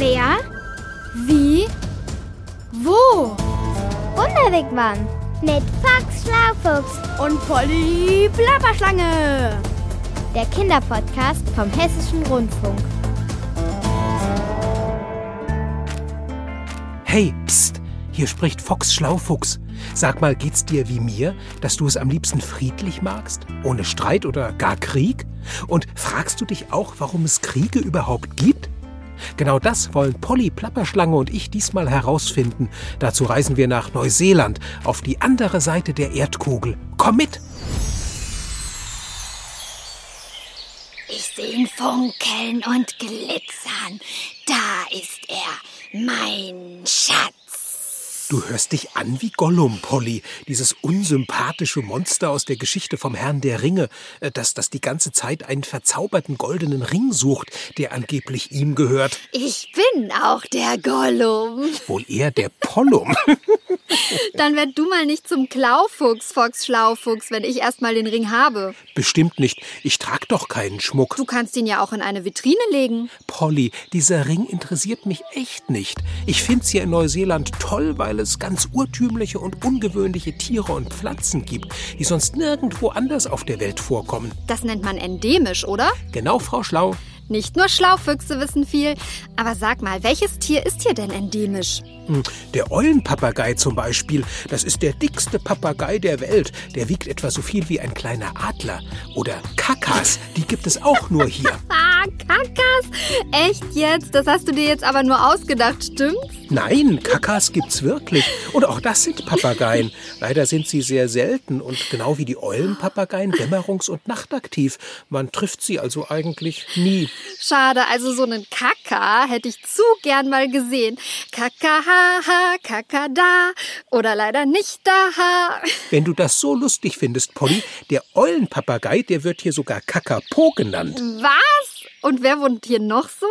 Wer? Wie? Wo? Wunderwegmann mit Fox Schlaufuchs Und Polly Plapperschlange. der Kinderpodcast vom Hessischen Rundfunk. Hey, pst, hier spricht Fox Schlaufuchs. Sag mal, geht's dir wie mir, dass du es am liebsten friedlich magst? Ohne Streit oder gar Krieg? Und fragst du dich auch, warum es Kriege überhaupt gibt? Genau das wollen Polly Plapperschlange und ich diesmal herausfinden. Dazu reisen wir nach Neuseeland, auf die andere Seite der Erdkugel. Komm mit! Ich sehe ihn funkeln und glitzern. Da ist er, mein Schatz. Du hörst dich an wie Gollum, Polly, dieses unsympathische Monster aus der Geschichte vom Herrn der Ringe, äh, das, das die ganze Zeit einen verzauberten goldenen Ring sucht, der angeblich ihm gehört. Ich bin auch der Gollum. Wohl eher der Pollum. Dann werd du mal nicht zum Klaufuchs, Fox Schlaufuchs, wenn ich erst mal den Ring habe. Bestimmt nicht. Ich trag doch keinen Schmuck. Du kannst ihn ja auch in eine Vitrine legen. Polly, dieser Ring interessiert mich echt nicht. Ich find's hier in Neuseeland toll, weil es ganz urtümliche und ungewöhnliche Tiere und Pflanzen gibt, die sonst nirgendwo anders auf der Welt vorkommen. Das nennt man endemisch, oder? Genau, Frau Schlau. Nicht nur Schlaufüchse wissen viel. Aber sag mal, welches Tier ist hier denn endemisch? Hm, Der Eulenpapagei zum Beispiel, das ist der dickste Papagei der Welt. Der wiegt etwa so viel wie ein kleiner Adler. Oder Kakas, die gibt es auch nur hier. Ah, Kakas? Echt jetzt? Das hast du dir jetzt aber nur ausgedacht, stimmt's? Nein, Kakas gibt's wirklich. Und auch das sind Papageien. Leider sind sie sehr selten und genau wie die Eulenpapageien dämmerungs- und nachtaktiv. Man trifft sie also eigentlich nie. Schade, also so einen Kaka hätte ich zu gern mal gesehen. Kaka, ha, ha, Kaka da. Oder leider nicht da, ha. Wenn du das so lustig findest, Polly, der Eulenpapagei, der wird hier sogar Kakapo genannt. Was? Und wer wohnt hier noch so?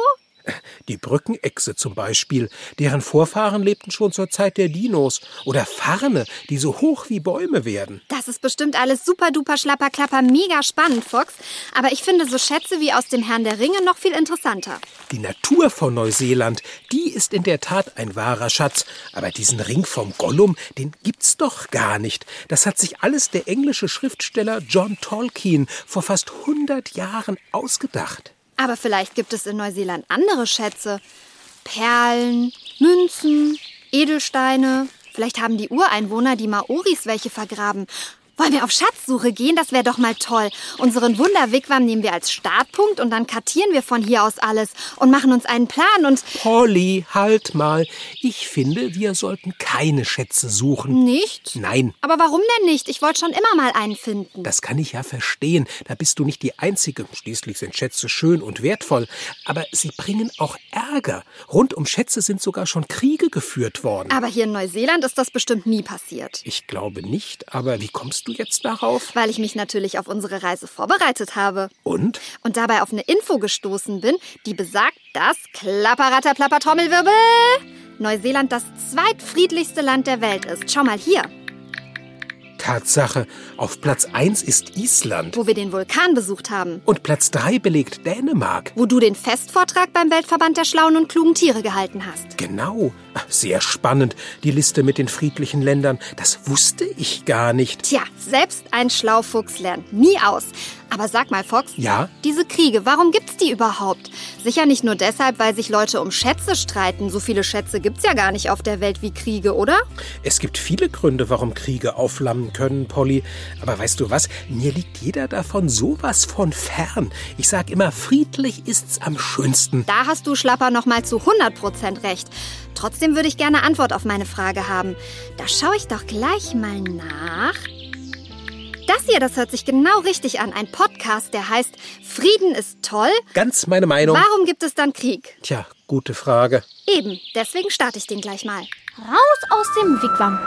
Die Brückenechse zum Beispiel, deren Vorfahren lebten schon zur Zeit der Dinos. Oder Farne, die so hoch wie Bäume werden. Das ist bestimmt alles super duper schlapper klapper mega spannend, Fox. Aber ich finde so Schätze wie aus dem Herrn der Ringe noch viel interessanter. Die Natur von Neuseeland, die ist in der Tat ein wahrer Schatz. Aber diesen Ring vom Gollum, den gibt's doch gar nicht. Das hat sich alles der englische Schriftsteller John Tolkien vor fast 100 Jahren ausgedacht. Aber vielleicht gibt es in Neuseeland andere Schätze. Perlen, Münzen, Edelsteine. Vielleicht haben die Ureinwohner, die Maoris, welche vergraben. Wollen wir auf Schatzsuche gehen? Das wäre doch mal toll. Unseren Wunderwigwam nehmen wir als Startpunkt und dann kartieren wir von hier aus alles und machen uns einen Plan und Polly, halt mal. Ich finde, wir sollten keine Schätze suchen. nicht? Nein, Aber warum denn nicht? Ich wollte schon immer mal einen finden. das kann ich ja verstehen. Da bist du nicht die Einzige. Schließlich sind Schätze schön und wertvoll. Aber sie bringen auch Ärger. Rund um Schätze sind sogar schon Kriege geführt worden. Aber hier in Neuseeland ist das bestimmt nie passiert. Ich glaube nicht, aber wie kommst du jetzt darauf? Weil ich mich natürlich auf unsere Reise vorbereitet habe. Und? und dabei auf eine Info gestoßen bin, die besagt, dass Klapperatter, Plapper, Trommelwirbel Neuseeland das zweitfriedlichste Land der Welt ist. Schau mal hier, Tatsache, auf Platz 1 ist Island. wo wir den Vulkan besucht haben. Und Platz 3 belegt Dänemark. Wo du den Festvortrag beim Weltverband der schlauen und klugen Tiere gehalten hast. Genau. Sehr spannend, die Liste mit den friedlichen Ländern. Das wusste ich gar nicht. Tja, selbst ein Schlaufuchs lernt nie aus. Aber sag mal, Fox, Ja? diese Kriege, warum gibt's die überhaupt? Sicher nicht nur deshalb, weil sich Leute um Schätze streiten. So viele Schätze gibt's ja gar nicht auf der Welt wie Kriege, oder? Es gibt viele Gründe, warum Kriege aufflammen können, Polly. Aber weißt du was? Mir liegt jeder davon sowas von fern. Ich sag immer, friedlich ist's am schönsten. Da hast du, Schlapper, noch mal zu 100% recht. Trotzdem würde ich gerne Antwort auf meine Frage haben. Da schaue ich doch gleich mal nach. Das hier, das hört sich genau richtig an. Ein Podcast, der heißt Frieden ist toll. Ganz meine Meinung. Warum gibt es dann Krieg? Tja, gute Frage. Eben, deswegen starte ich den gleich mal. Raus aus dem Wigwam.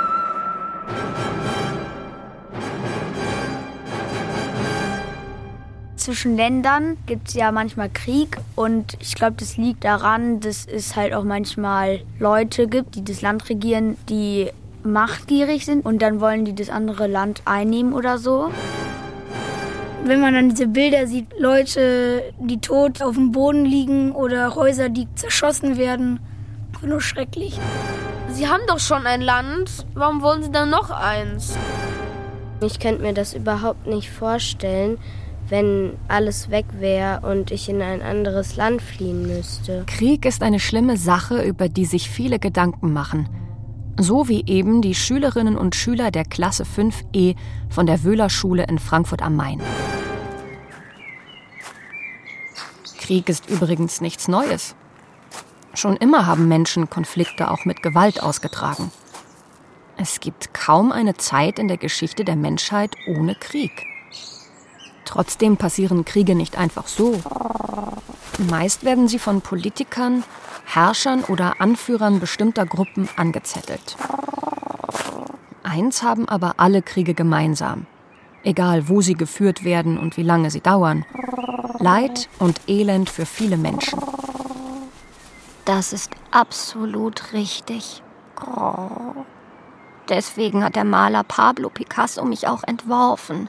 Zwischen Ländern gibt es ja manchmal Krieg und ich glaube, das liegt daran, dass es halt auch manchmal Leute gibt, die das Land regieren, die machtgierig sind und dann wollen die das andere Land einnehmen oder so. Wenn man dann diese Bilder sieht, Leute, die tot auf dem Boden liegen oder Häuser, die zerschossen werden, nur schrecklich. Sie haben doch schon ein Land, warum wollen Sie dann noch eins? Ich könnte mir das überhaupt nicht vorstellen, wenn alles weg wäre und ich in ein anderes Land fliehen müsste. Krieg ist eine schlimme Sache, über die sich viele Gedanken machen. So wie eben die Schülerinnen und Schüler der Klasse 5e von der Wöhler-Schule in Frankfurt am Main. Krieg ist übrigens nichts Neues. Schon immer haben Menschen Konflikte auch mit Gewalt ausgetragen. Es gibt kaum eine Zeit in der Geschichte der Menschheit ohne Krieg. Trotzdem passieren Kriege nicht einfach so. Meist werden sie von Politikern, Herrschern oder Anführern bestimmter Gruppen angezettelt. Eins haben aber alle Kriege gemeinsam, egal wo sie geführt werden und wie lange sie dauern. Leid und Elend für viele Menschen. Das ist absolut richtig. Deswegen hat der Maler Pablo Picasso mich auch entworfen.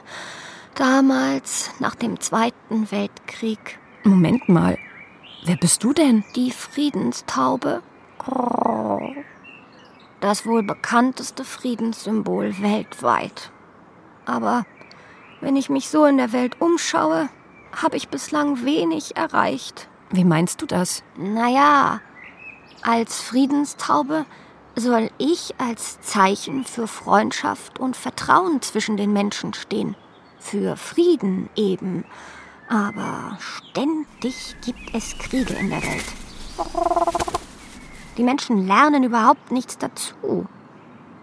Damals, nach dem Zweiten Weltkrieg. Moment mal, wer bist du denn? Die Friedenstaube. Das wohl bekannteste Friedenssymbol weltweit. Aber wenn ich mich so in der Welt umschaue, habe ich bislang wenig erreicht. Wie meinst du das? Naja, als Friedenstaube soll ich als Zeichen für Freundschaft und Vertrauen zwischen den Menschen stehen. Für Frieden eben. Aber ständig gibt es Kriege in der Welt. Die Menschen lernen überhaupt nichts dazu.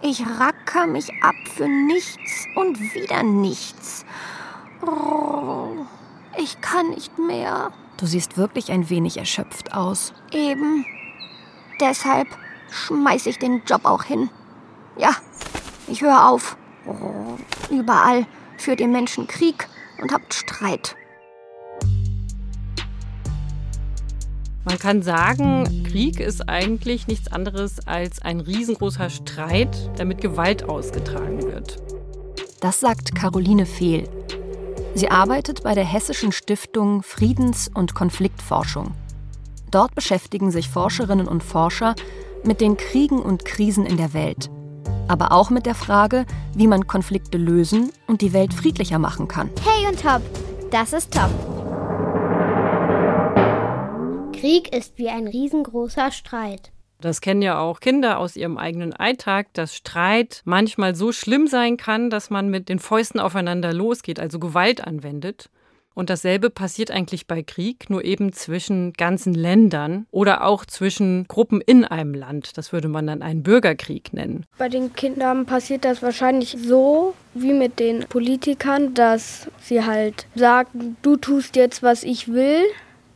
Ich racker mich ab für nichts und wieder nichts. Ich kann nicht mehr. Du siehst wirklich ein wenig erschöpft aus. Eben. Deshalb schmeiß ich den Job auch hin. Ja, ich höre auf. Überall führt ihr Menschen Krieg und habt Streit. Man kann sagen, Krieg ist eigentlich nichts anderes als ein riesengroßer Streit, der mit Gewalt ausgetragen wird. Das sagt Caroline Fehl. Sie arbeitet bei der Hessischen Stiftung Friedens- und Konfliktforschung. Dort beschäftigen sich Forscherinnen und Forscher mit den Kriegen und Krisen in der Welt, aber auch mit der Frage, wie man Konflikte lösen und die Welt friedlicher machen kann. Hey und Top, das ist Top. Krieg ist wie ein riesengroßer Streit. Das kennen ja auch Kinder aus ihrem eigenen Alltag, dass Streit manchmal so schlimm sein kann, dass man mit den Fäusten aufeinander losgeht, also Gewalt anwendet. Und dasselbe passiert eigentlich bei Krieg, nur eben zwischen ganzen Ländern oder auch zwischen Gruppen in einem Land. Das würde man dann einen Bürgerkrieg nennen. Bei den Kindern passiert das wahrscheinlich so wie mit den Politikern, dass sie halt sagen, du tust jetzt, was ich will.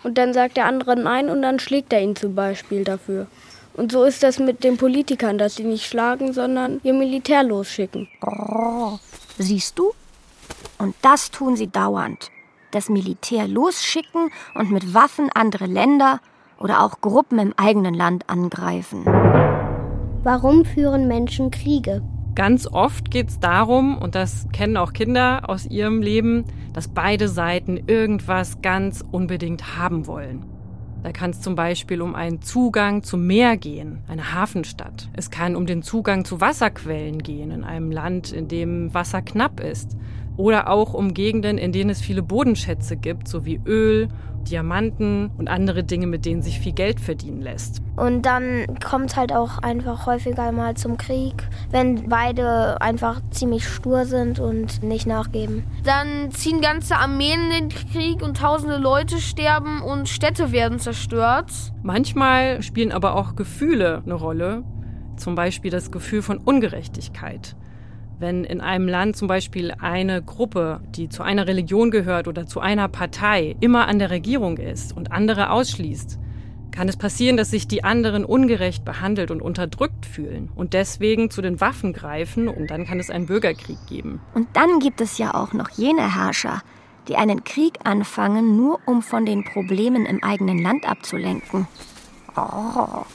Und dann sagt der andere nein und dann schlägt er ihn zum Beispiel dafür. Und so ist das mit den Politikern, dass sie nicht schlagen, sondern ihr Militär losschicken. Oh, siehst du? Und das tun sie dauernd das Militär losschicken und mit Waffen andere Länder oder auch Gruppen im eigenen Land angreifen. Warum führen Menschen Kriege? Ganz oft geht es darum, und das kennen auch Kinder aus ihrem Leben, dass beide Seiten irgendwas ganz unbedingt haben wollen. Da kann es zum Beispiel um einen Zugang zum Meer gehen, eine Hafenstadt. Es kann um den Zugang zu Wasserquellen gehen in einem Land, in dem Wasser knapp ist oder auch um Gegenden, in denen es viele Bodenschätze gibt, sowie Öl, Diamanten und andere Dinge, mit denen sich viel Geld verdienen lässt. Und dann kommt es halt auch einfach häufiger mal zum Krieg, wenn beide einfach ziemlich stur sind und nicht nachgeben. Dann ziehen ganze Armeen in den Krieg und tausende Leute sterben und Städte werden zerstört. Manchmal spielen aber auch Gefühle eine Rolle, zum Beispiel das Gefühl von Ungerechtigkeit. Wenn in einem Land zum Beispiel eine Gruppe, die zu einer Religion gehört oder zu einer Partei, immer an der Regierung ist und andere ausschließt, kann es passieren, dass sich die anderen ungerecht behandelt und unterdrückt fühlen und deswegen zu den Waffen greifen und dann kann es einen Bürgerkrieg geben. Und dann gibt es ja auch noch jene Herrscher, die einen Krieg anfangen, nur um von den Problemen im eigenen Land abzulenken. Oh,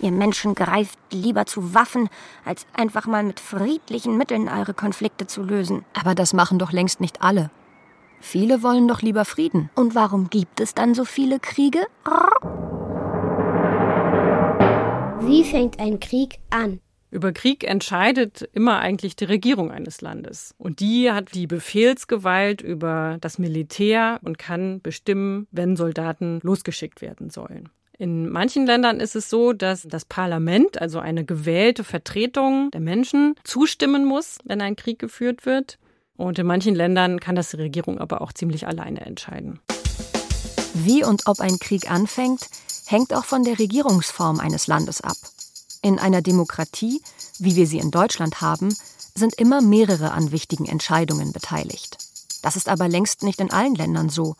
Ihr Menschen greift lieber zu Waffen, als einfach mal mit friedlichen Mitteln eure Konflikte zu lösen. Aber das machen doch längst nicht alle. Viele wollen doch lieber Frieden. Und warum gibt es dann so viele Kriege? Wie fängt ein Krieg an? Über Krieg entscheidet immer eigentlich die Regierung eines Landes. Und die hat die Befehlsgewalt über das Militär und kann bestimmen, wenn Soldaten losgeschickt werden sollen. In manchen Ländern ist es so, dass das Parlament, also eine gewählte Vertretung der Menschen, zustimmen muss, wenn ein Krieg geführt wird. Und in manchen Ländern kann das die Regierung aber auch ziemlich alleine entscheiden. Wie und ob ein Krieg anfängt, hängt auch von der Regierungsform eines Landes ab. In einer Demokratie, wie wir sie in Deutschland haben, sind immer mehrere an wichtigen Entscheidungen beteiligt. Das ist aber längst nicht in allen Ländern so.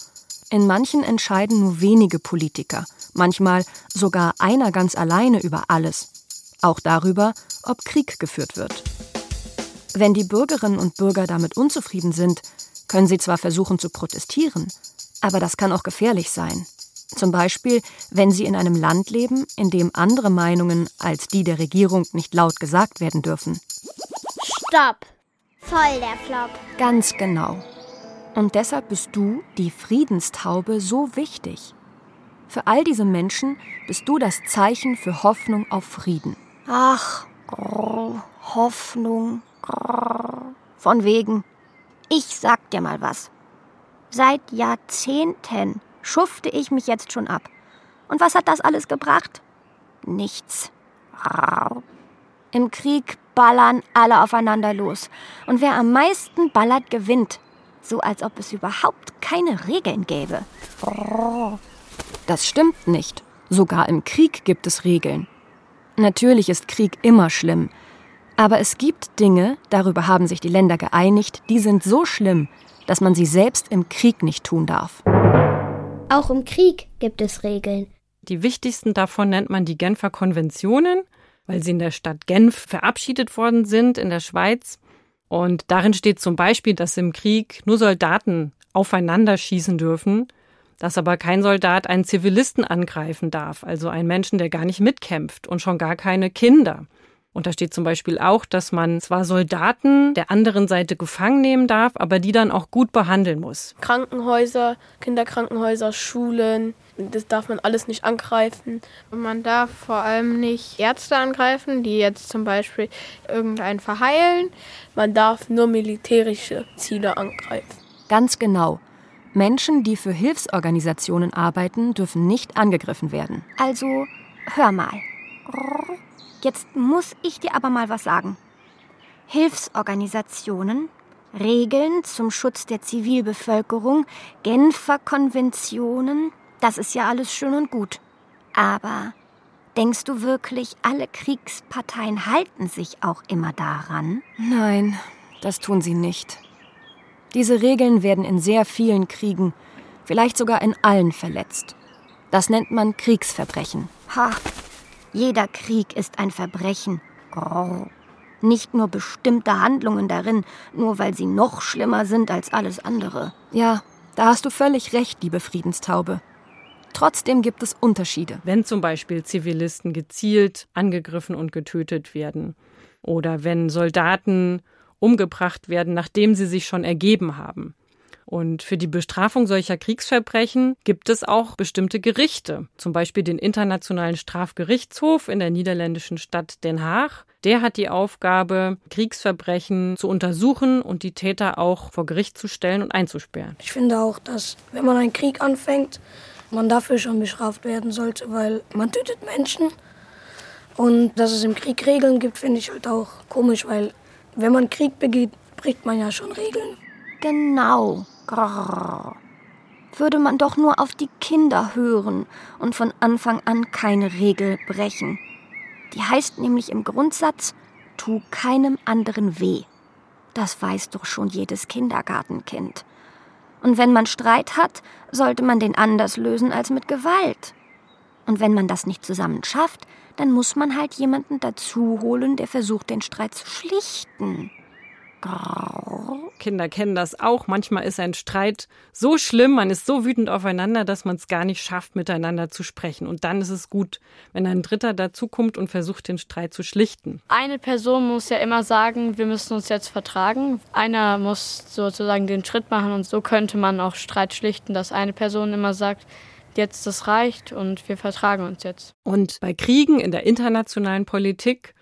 In manchen entscheiden nur wenige Politiker, manchmal sogar einer ganz alleine über alles. Auch darüber, ob Krieg geführt wird. Wenn die Bürgerinnen und Bürger damit unzufrieden sind, können sie zwar versuchen zu protestieren, aber das kann auch gefährlich sein. Zum Beispiel, wenn sie in einem Land leben, in dem andere Meinungen als die der Regierung nicht laut gesagt werden dürfen. Stopp! Voll der Flop. Ganz genau. Und deshalb bist du, die Friedenstaube, so wichtig. Für all diese Menschen bist du das Zeichen für Hoffnung auf Frieden. Ach, grrr, Hoffnung. Grrr. Von wegen. Ich sag dir mal was. Seit Jahrzehnten schufte ich mich jetzt schon ab. Und was hat das alles gebracht? Nichts. Im Krieg ballern alle aufeinander los. Und wer am meisten ballert, gewinnt. So als ob es überhaupt keine Regeln gäbe. Das stimmt nicht. Sogar im Krieg gibt es Regeln. Natürlich ist Krieg immer schlimm. Aber es gibt Dinge, darüber haben sich die Länder geeinigt, die sind so schlimm, dass man sie selbst im Krieg nicht tun darf. Auch im Krieg gibt es Regeln. Die wichtigsten davon nennt man die Genfer Konventionen, weil sie in der Stadt Genf verabschiedet worden sind in der Schweiz. Und darin steht zum Beispiel, dass im Krieg nur Soldaten aufeinander schießen dürfen, dass aber kein Soldat einen Zivilisten angreifen darf, also einen Menschen, der gar nicht mitkämpft und schon gar keine Kinder. Und da steht zum Beispiel auch, dass man zwar Soldaten der anderen Seite gefangen nehmen darf, aber die dann auch gut behandeln muss. Krankenhäuser, Kinderkrankenhäuser, Schulen, das darf man alles nicht angreifen. Man darf vor allem nicht Ärzte angreifen, die jetzt zum Beispiel irgendeinen verheilen. Man darf nur militärische Ziele angreifen. Ganz genau. Menschen, die für Hilfsorganisationen arbeiten, dürfen nicht angegriffen werden. Also, hör mal. Jetzt muss ich dir aber mal was sagen. Hilfsorganisationen, Regeln zum Schutz der Zivilbevölkerung, Genfer Konventionen, das ist ja alles schön und gut. Aber denkst du wirklich, alle Kriegsparteien halten sich auch immer daran? Nein, das tun sie nicht. Diese Regeln werden in sehr vielen Kriegen, vielleicht sogar in allen verletzt. Das nennt man Kriegsverbrechen. Ha, jeder Krieg ist ein Verbrechen. Grrr. Nicht nur bestimmte Handlungen darin, nur weil sie noch schlimmer sind als alles andere. Ja, da hast du völlig recht, liebe Friedenstaube. Trotzdem gibt es Unterschiede. Wenn zum Beispiel Zivilisten gezielt angegriffen und getötet werden oder wenn Soldaten umgebracht werden, nachdem sie sich schon ergeben haben. Und für die Bestrafung solcher Kriegsverbrechen gibt es auch bestimmte Gerichte, zum Beispiel den Internationalen Strafgerichtshof in der niederländischen Stadt Den Haag. Der hat die Aufgabe, Kriegsverbrechen zu untersuchen und die Täter auch vor Gericht zu stellen und einzusperren. Ich finde auch, dass wenn man einen Krieg anfängt, man dafür schon bestraft werden sollte, weil man tötet Menschen. Und dass es im Krieg Regeln gibt, finde ich halt auch komisch, weil wenn man Krieg begeht, bricht man ja schon Regeln. Genau. Würde man doch nur auf die Kinder hören und von Anfang an keine Regel brechen. Die heißt nämlich im Grundsatz, tu keinem anderen weh. Das weiß doch schon jedes Kindergartenkind. Und wenn man Streit hat, sollte man den anders lösen als mit Gewalt. Und wenn man das nicht zusammen schafft, dann muss man halt jemanden dazu holen, der versucht, den Streit zu schlichten. Kinder kennen das auch. Manchmal ist ein Streit so schlimm, man ist so wütend aufeinander, dass man es gar nicht schafft, miteinander zu sprechen. Und dann ist es gut, wenn ein Dritter dazukommt und versucht, den Streit zu schlichten. Eine Person muss ja immer sagen, wir müssen uns jetzt vertragen. Einer muss sozusagen den Schritt machen und so könnte man auch Streit schlichten, dass eine Person immer sagt, jetzt das reicht und wir vertragen uns jetzt. Und bei Kriegen in der internationalen Politik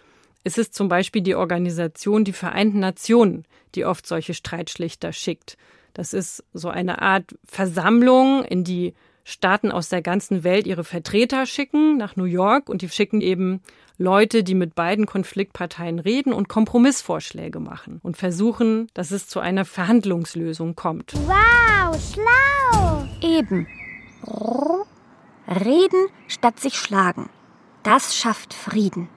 ist es zum Beispiel die Organisation die Vereinten Nationen, die oft solche Streitschlichter schickt. Das ist so eine Art Versammlung, in die Staaten aus der ganzen Welt ihre Vertreter schicken nach New York und die schicken eben Leute, die mit beiden Konfliktparteien reden und Kompromissvorschläge machen und versuchen, dass es zu einer Verhandlungslösung kommt. Wow, schlau! Eben. Reden statt sich schlagen. Das schafft Frieden.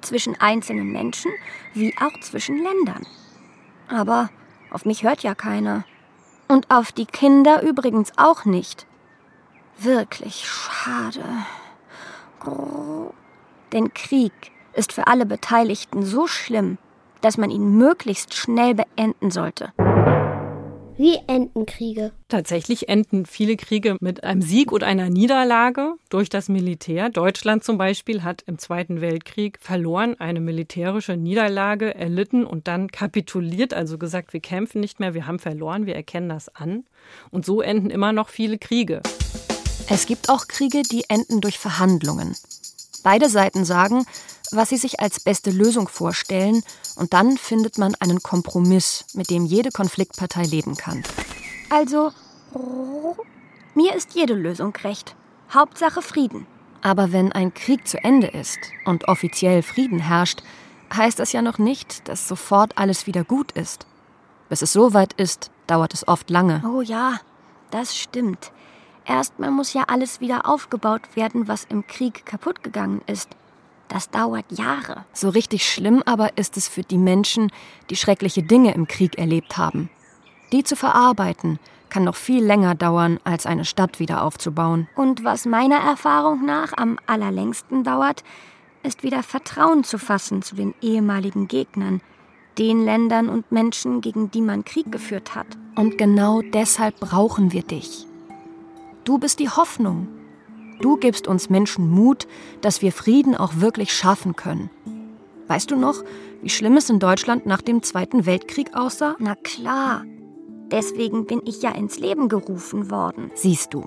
Zwischen einzelnen Menschen wie auch zwischen Ländern. Aber auf mich hört ja keiner. Und auf die Kinder übrigens auch nicht. Wirklich schade. Denn Krieg ist für alle Beteiligten so schlimm, dass man ihn möglichst schnell beenden sollte. Wie enden Kriege? Tatsächlich enden viele Kriege mit einem Sieg oder einer Niederlage durch das Militär. Deutschland zum Beispiel hat im Zweiten Weltkrieg verloren, eine militärische Niederlage erlitten und dann kapituliert, also gesagt, wir kämpfen nicht mehr, wir haben verloren, wir erkennen das an. Und so enden immer noch viele Kriege. Es gibt auch Kriege, die enden durch Verhandlungen. Beide Seiten sagen, was sie sich als beste Lösung vorstellen, und dann findet man einen Kompromiss, mit dem jede Konfliktpartei leben kann. Also, mir ist jede Lösung recht. Hauptsache Frieden. Aber wenn ein Krieg zu Ende ist und offiziell Frieden herrscht, heißt das ja noch nicht, dass sofort alles wieder gut ist. Bis es soweit ist, dauert es oft lange. Oh ja, das stimmt. Erstmal muss ja alles wieder aufgebaut werden, was im Krieg kaputt gegangen ist. Das dauert Jahre. So richtig schlimm aber ist es für die Menschen, die schreckliche Dinge im Krieg erlebt haben. Die zu verarbeiten, kann noch viel länger dauern, als eine Stadt wieder aufzubauen. Und was meiner Erfahrung nach am allerlängsten dauert, ist wieder Vertrauen zu fassen zu den ehemaligen Gegnern, den Ländern und Menschen, gegen die man Krieg geführt hat. Und genau deshalb brauchen wir dich. Du bist die Hoffnung, Du gibst uns Menschen Mut, dass wir Frieden auch wirklich schaffen können. Weißt du noch, wie schlimm es in Deutschland nach dem Zweiten Weltkrieg aussah? Na klar. Deswegen bin ich ja ins Leben gerufen worden. Siehst du.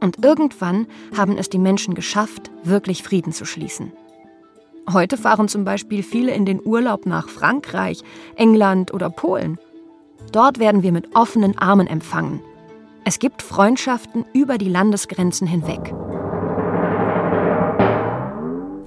Und irgendwann haben es die Menschen geschafft, wirklich Frieden zu schließen. Heute fahren zum Beispiel viele in den Urlaub nach Frankreich, England oder Polen. Dort werden wir mit offenen Armen empfangen es gibt Freundschaften über die Landesgrenzen hinweg.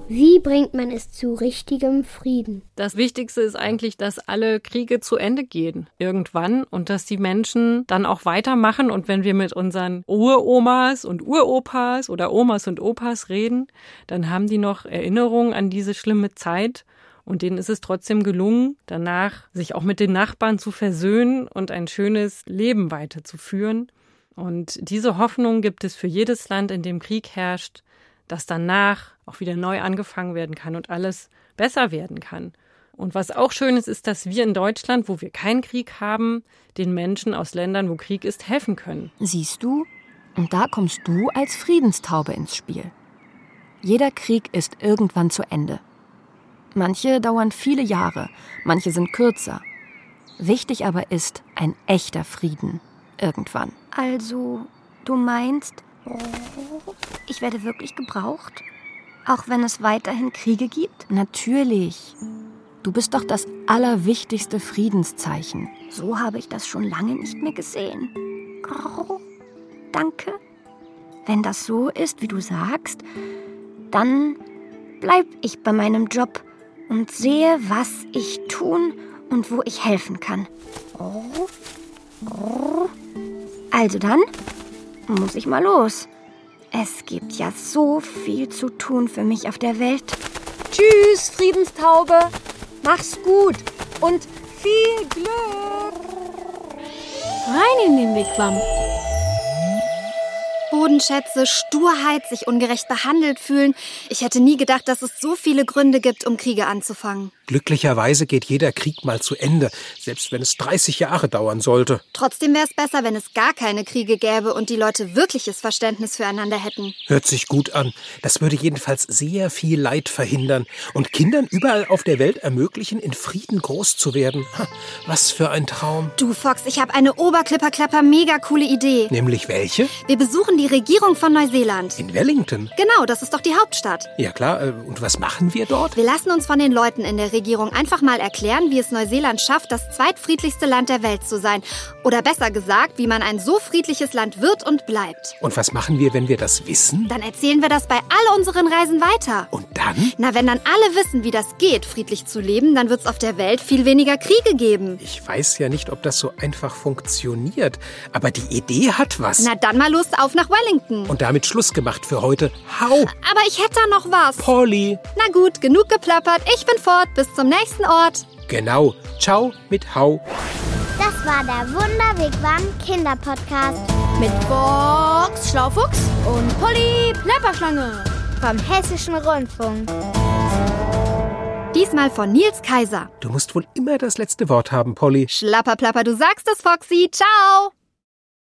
Wie bringt man es zu richtigem Frieden? Das Wichtigste ist eigentlich, dass alle Kriege zu Ende gehen irgendwann und dass die Menschen dann auch weitermachen. Und wenn wir mit unseren Uromas und Uropas oder Omas und Opas reden, dann haben die noch Erinnerungen an diese schlimme Zeit. Und denen ist es trotzdem gelungen, danach sich auch mit den Nachbarn zu versöhnen und ein schönes Leben weiterzuführen. Und diese Hoffnung gibt es für jedes Land, in dem Krieg herrscht, dass danach auch wieder neu angefangen werden kann und alles besser werden kann. Und was auch schön ist, ist, dass wir in Deutschland, wo wir keinen Krieg haben, den Menschen aus Ländern, wo Krieg ist, helfen können. Siehst du? Und da kommst du als Friedenstaube ins Spiel. Jeder Krieg ist irgendwann zu Ende. Manche dauern viele Jahre, manche sind kürzer. Wichtig aber ist ein echter Frieden irgendwann. Also, du meinst, ich werde wirklich gebraucht? Auch wenn es weiterhin Kriege gibt? Natürlich. Du bist doch das allerwichtigste Friedenszeichen. So habe ich das schon lange nicht mehr gesehen. Danke. Wenn das so ist, wie du sagst, dann bleib ich bei meinem Job und sehe, was ich tun und wo ich helfen kann. Also dann muss ich mal los. Es gibt ja so viel zu tun für mich auf der Welt. Tschüss, Friedenstaube. Mach's gut und viel Glück. Rein in den Wigwam. Bodenschätze, Sturheit, sich ungerecht behandelt fühlen. Ich hätte nie gedacht, dass es so viele Gründe gibt, um Kriege anzufangen. Glücklicherweise geht jeder Krieg mal zu Ende, selbst wenn es 30 Jahre dauern sollte. Trotzdem wäre es besser, wenn es gar keine Kriege gäbe und die Leute wirkliches Verständnis füreinander hätten. Hört sich gut an. Das würde jedenfalls sehr viel Leid verhindern und Kindern überall auf der Welt ermöglichen, in Frieden groß zu werden. Was für ein Traum. Du, Fox, ich habe eine Oberklipperklapper mega coole Idee. Nämlich welche? Wir besuchen die Regierung von Neuseeland. In Wellington? Genau, das ist doch die Hauptstadt. Ja klar, äh, und was machen wir dort? Wir lassen uns von den Leuten in der Regierung Regierung einfach mal erklären, wie es Neuseeland schafft, das zweitfriedlichste Land der Welt zu sein. Oder besser gesagt, wie man ein so friedliches Land wird und bleibt. Und was machen wir, wenn wir das wissen? Dann erzählen wir das bei all unseren Reisen weiter. Und dann? Na, wenn dann alle wissen, wie das geht, friedlich zu leben, dann wird es auf der Welt viel weniger Kriege geben. Ich weiß ja nicht, ob das so einfach funktioniert. Aber die Idee hat was. Na dann mal Lust auf nach Wellington. Und damit Schluss gemacht für heute. Hau! Aber ich hätte da noch was. Polly! Na gut, genug geplappert. Ich bin fort. Bis zum nächsten Ort. Genau. Ciao mit Hau. Das war der Wunderwegwand Kinderpodcast mit Box Schlaufuchs und Polly Plapperschlange vom Hessischen Rundfunk. Diesmal von Nils Kaiser. Du musst wohl immer das letzte Wort haben, Polly. Schlapperplapper, du sagst es, Foxy. Ciao.